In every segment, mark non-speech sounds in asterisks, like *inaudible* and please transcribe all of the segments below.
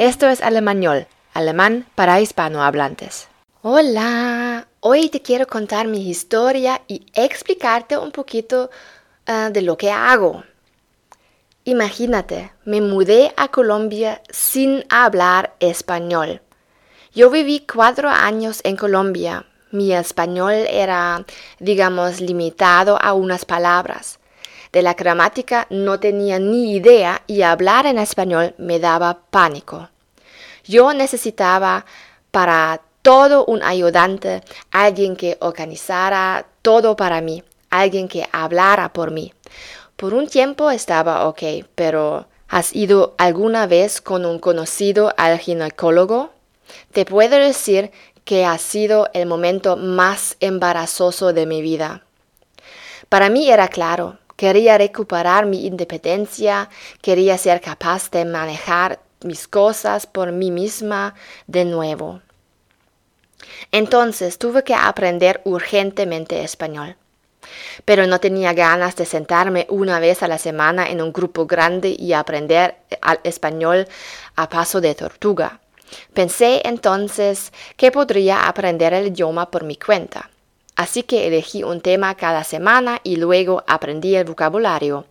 Esto es Alemañol, alemán para hispanohablantes. Hola, hoy te quiero contar mi historia y explicarte un poquito uh, de lo que hago. Imagínate, me mudé a Colombia sin hablar español. Yo viví cuatro años en Colombia. Mi español era, digamos, limitado a unas palabras. De la gramática no tenía ni idea y hablar en español me daba pánico. Yo necesitaba para todo un ayudante, alguien que organizara todo para mí, alguien que hablara por mí. Por un tiempo estaba ok, pero ¿has ido alguna vez con un conocido al ginecólogo? Te puedo decir que ha sido el momento más embarazoso de mi vida. Para mí era claro, quería recuperar mi independencia, quería ser capaz de manejar mis cosas por mí misma de nuevo. Entonces tuve que aprender urgentemente español. Pero no tenía ganas de sentarme una vez a la semana en un grupo grande y aprender español a paso de tortuga. Pensé entonces que podría aprender el idioma por mi cuenta. Así que elegí un tema cada semana y luego aprendí el vocabulario.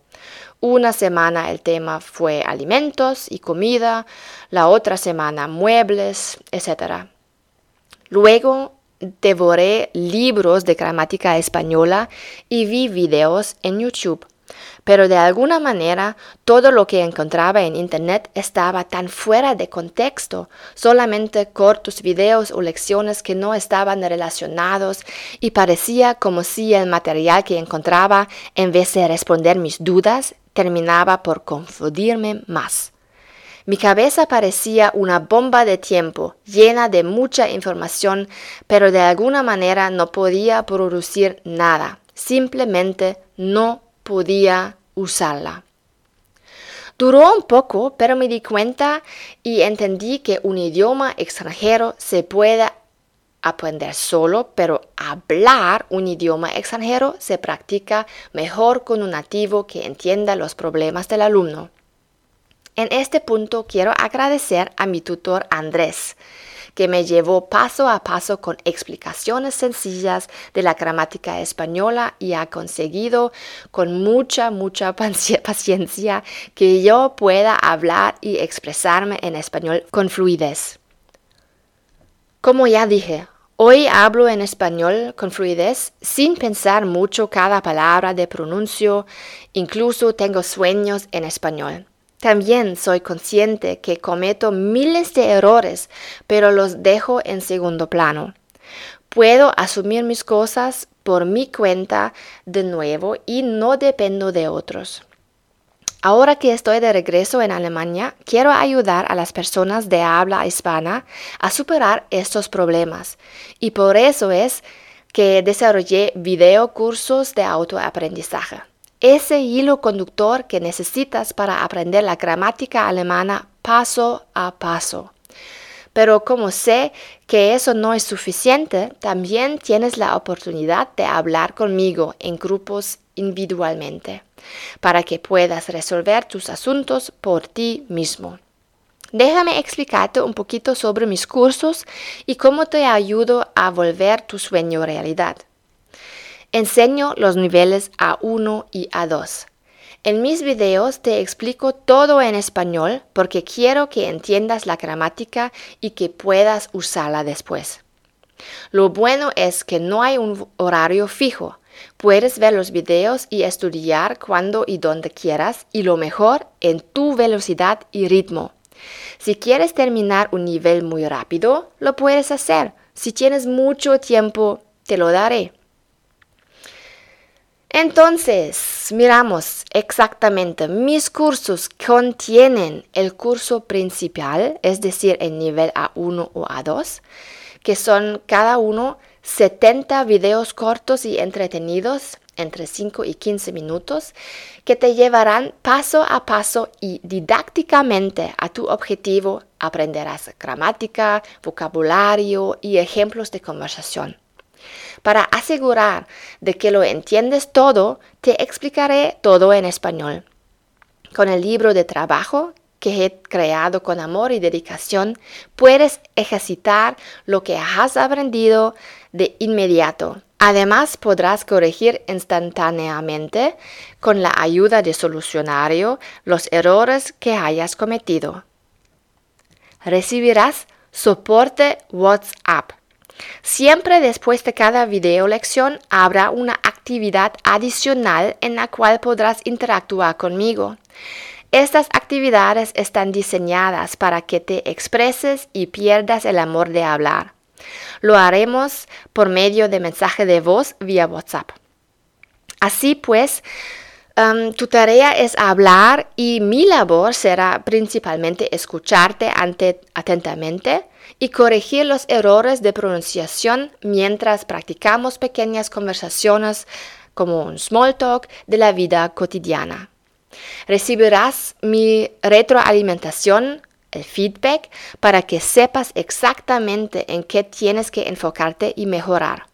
Una semana el tema fue alimentos y comida, la otra semana muebles, etc. Luego devoré libros de gramática española y vi videos en YouTube pero de alguna manera todo lo que encontraba en Internet estaba tan fuera de contexto, solamente cortos videos o lecciones que no estaban relacionados y parecía como si el material que encontraba, en vez de responder mis dudas, terminaba por confundirme más. Mi cabeza parecía una bomba de tiempo, llena de mucha información, pero de alguna manera no podía producir nada. Simplemente no podía usarla. Duró un poco, pero me di cuenta y entendí que un idioma extranjero se puede aprender solo, pero hablar un idioma extranjero se practica mejor con un nativo que entienda los problemas del alumno. En este punto quiero agradecer a mi tutor Andrés, que me llevó paso a paso con explicaciones sencillas de la gramática española y ha conseguido con mucha, mucha *laughs* paciencia que yo pueda hablar y expresarme en español con fluidez. Como ya dije, Hoy hablo en español con fluidez sin pensar mucho cada palabra de pronuncio, incluso tengo sueños en español. También soy consciente que cometo miles de errores, pero los dejo en segundo plano. Puedo asumir mis cosas por mi cuenta de nuevo y no dependo de otros. Ahora que estoy de regreso en Alemania, quiero ayudar a las personas de habla hispana a superar estos problemas. Y por eso es que desarrollé videocursos de autoaprendizaje ese hilo conductor que necesitas para aprender la gramática alemana paso a paso. Pero como sé que eso no es suficiente, también tienes la oportunidad de hablar conmigo en grupos individualmente, para que puedas resolver tus asuntos por ti mismo. Déjame explicarte un poquito sobre mis cursos y cómo te ayudo a volver tu sueño realidad. Enseño los niveles A1 y A2. En mis videos te explico todo en español porque quiero que entiendas la gramática y que puedas usarla después. Lo bueno es que no hay un horario fijo. Puedes ver los videos y estudiar cuando y donde quieras y lo mejor en tu velocidad y ritmo. Si quieres terminar un nivel muy rápido, lo puedes hacer. Si tienes mucho tiempo, te lo daré. Entonces, miramos exactamente, mis cursos contienen el curso principal, es decir, el nivel A1 o A2, que son cada uno 70 videos cortos y entretenidos entre 5 y 15 minutos que te llevarán paso a paso y didácticamente a tu objetivo. Aprenderás gramática, vocabulario y ejemplos de conversación. Para asegurar de que lo entiendes todo, te explicaré todo en español. Con el libro de trabajo que he creado con amor y dedicación, puedes ejercitar lo que has aprendido de inmediato. Además, podrás corregir instantáneamente, con la ayuda de solucionario, los errores que hayas cometido. Recibirás soporte WhatsApp. Siempre después de cada video lección habrá una actividad adicional en la cual podrás interactuar conmigo. Estas actividades están diseñadas para que te expreses y pierdas el amor de hablar. Lo haremos por medio de mensaje de voz vía WhatsApp. Así pues, tu tarea es hablar y mi labor será principalmente escucharte atentamente y corregir los errores de pronunciación mientras practicamos pequeñas conversaciones como un small talk de la vida cotidiana. Recibirás mi retroalimentación, el feedback, para que sepas exactamente en qué tienes que enfocarte y mejorar.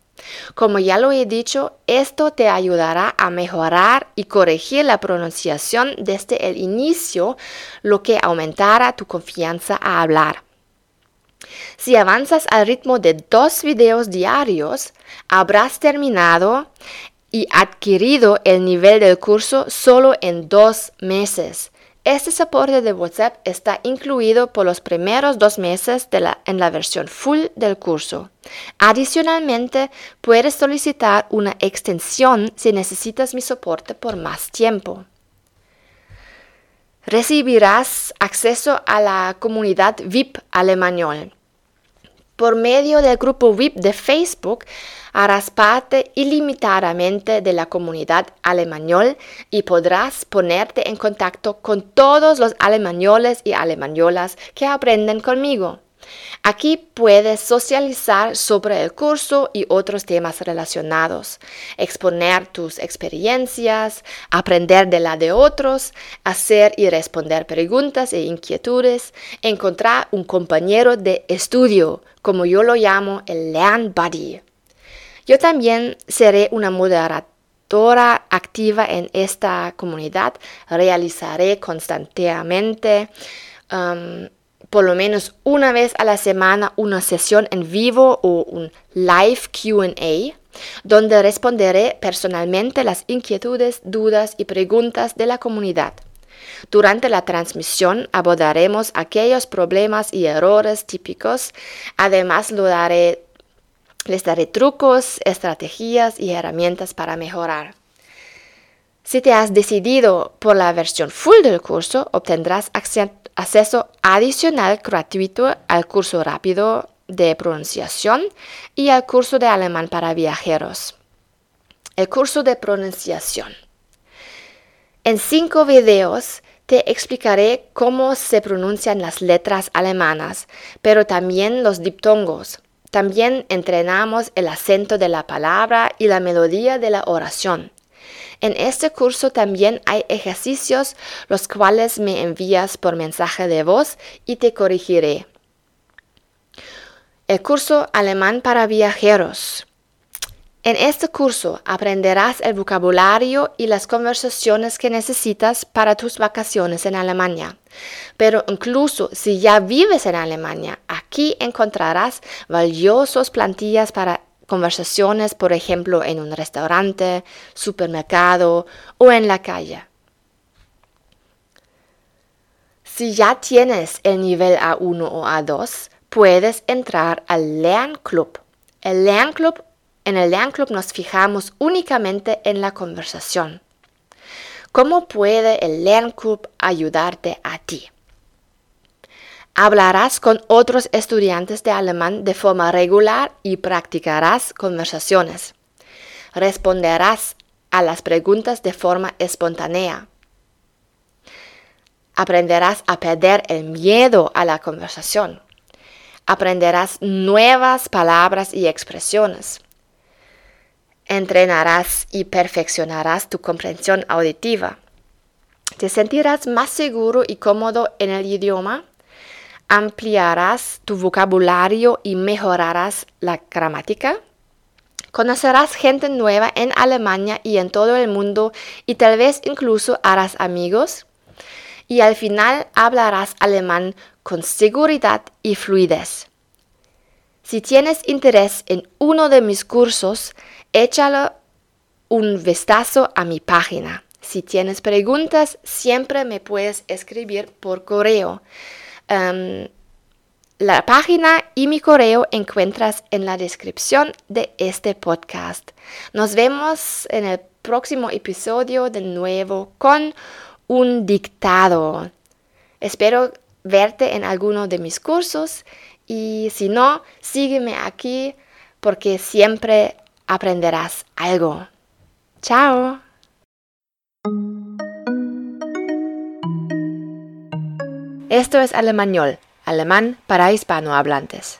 Como ya lo he dicho, esto te ayudará a mejorar y corregir la pronunciación desde el inicio, lo que aumentará tu confianza a hablar. Si avanzas al ritmo de dos videos diarios, habrás terminado y adquirido el nivel del curso solo en dos meses. Este soporte de WhatsApp está incluido por los primeros dos meses en la versión full del curso. Adicionalmente, puedes solicitar una extensión si necesitas mi soporte por más tiempo. Recibirás acceso a la comunidad VIP Alemañol. Por medio del grupo VIP de Facebook harás parte ilimitadamente de la comunidad alemañol y podrás ponerte en contacto con todos los alemañoles y alemañolas que aprenden conmigo. Aquí puedes socializar sobre el curso y otros temas relacionados, exponer tus experiencias, aprender de la de otros, hacer y responder preguntas e inquietudes, encontrar un compañero de estudio, como yo lo llamo el Learn Buddy. Yo también seré una moderadora activa en esta comunidad, realizaré constantemente um, por lo menos una vez a la semana una sesión en vivo o un live QA donde responderé personalmente las inquietudes, dudas y preguntas de la comunidad. Durante la transmisión abordaremos aquellos problemas y errores típicos. Además, les daré trucos, estrategias y herramientas para mejorar. Si te has decidido por la versión full del curso, obtendrás acceso adicional gratuito al curso rápido de pronunciación y al curso de alemán para viajeros. El curso de pronunciación. En cinco videos te explicaré cómo se pronuncian las letras alemanas, pero también los diptongos. También entrenamos el acento de la palabra y la melodía de la oración. En este curso también hay ejercicios los cuales me envías por mensaje de voz y te corregiré. El curso alemán para viajeros. En este curso aprenderás el vocabulario y las conversaciones que necesitas para tus vacaciones en Alemania. Pero incluso si ya vives en Alemania, aquí encontrarás valiosos plantillas para conversaciones, por ejemplo, en un restaurante, supermercado o en la calle. Si ya tienes el nivel A1 o A2, puedes entrar al Club. El Club, en el Club nos fijamos únicamente en la conversación. ¿Cómo puede el Club ayudarte a ti? Hablarás con otros estudiantes de alemán de forma regular y practicarás conversaciones. Responderás a las preguntas de forma espontánea. Aprenderás a perder el miedo a la conversación. Aprenderás nuevas palabras y expresiones. Entrenarás y perfeccionarás tu comprensión auditiva. Te sentirás más seguro y cómodo en el idioma ampliarás tu vocabulario y mejorarás la gramática. Conocerás gente nueva en Alemania y en todo el mundo y tal vez incluso harás amigos. y al final hablarás alemán con seguridad y fluidez. Si tienes interés en uno de mis cursos, échalo un vistazo a mi página. Si tienes preguntas, siempre me puedes escribir por correo. Em, la página y mi correo encuentras en la descripción de este podcast. Nos vemos en el próximo episodio de nuevo con un dictado. Espero verte en alguno de mis cursos y si no, sígueme aquí porque siempre aprenderás algo. Chao. Esto es Alemañol, alemán para hispanohablantes.